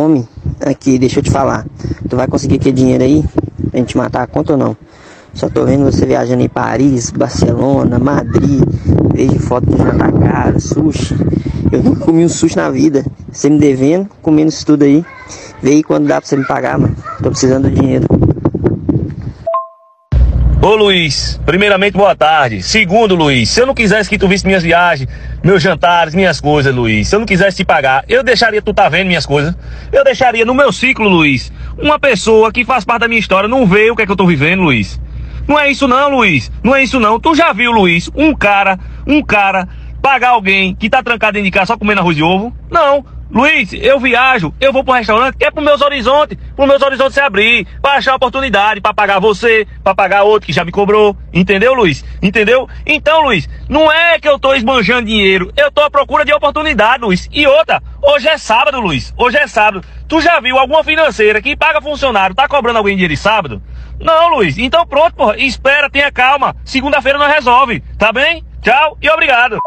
Homem, aqui, deixa eu te falar. Tu vai conseguir aquele dinheiro aí? Pra gente matar a conta ou não? Só tô vendo você viajando em Paris, Barcelona, Madrid. Vejo foto de jantar caro, sushi. Eu nunca comi um sushi na vida. Você me devendo, comendo isso tudo aí. Vê aí quando dá pra você me pagar, mano. Tô precisando do dinheiro. Ô Luiz, primeiramente boa tarde. Segundo, Luiz, se eu não quisesse que tu visse minhas viagens, meus jantares, minhas coisas, Luiz, se eu não quisesse te pagar, eu deixaria tu tá vendo minhas coisas. Eu deixaria no meu ciclo, Luiz, uma pessoa que faz parte da minha história não vê o que é que eu tô vivendo, Luiz. Não é isso não, Luiz. Não é isso não. Tu já viu, Luiz, um cara, um cara pagar alguém que tá trancado dentro de casa só comendo arroz e ovo? Não. Luiz, eu viajo, eu vou pro restaurante, que é pro meus horizontes, pro meus horizontes se abrir, pra achar oportunidade, pra pagar você, pra pagar outro que já me cobrou. Entendeu, Luiz? Entendeu? Então, Luiz, não é que eu tô esbanjando dinheiro, eu tô à procura de oportunidade, Luiz. E outra, hoje é sábado, Luiz. Hoje é sábado. Tu já viu alguma financeira que paga funcionário, tá cobrando alguém dinheiro de sábado? Não, Luiz. Então pronto, porra. Espera, tenha calma. Segunda-feira nós resolve. Tá bem? Tchau e obrigado.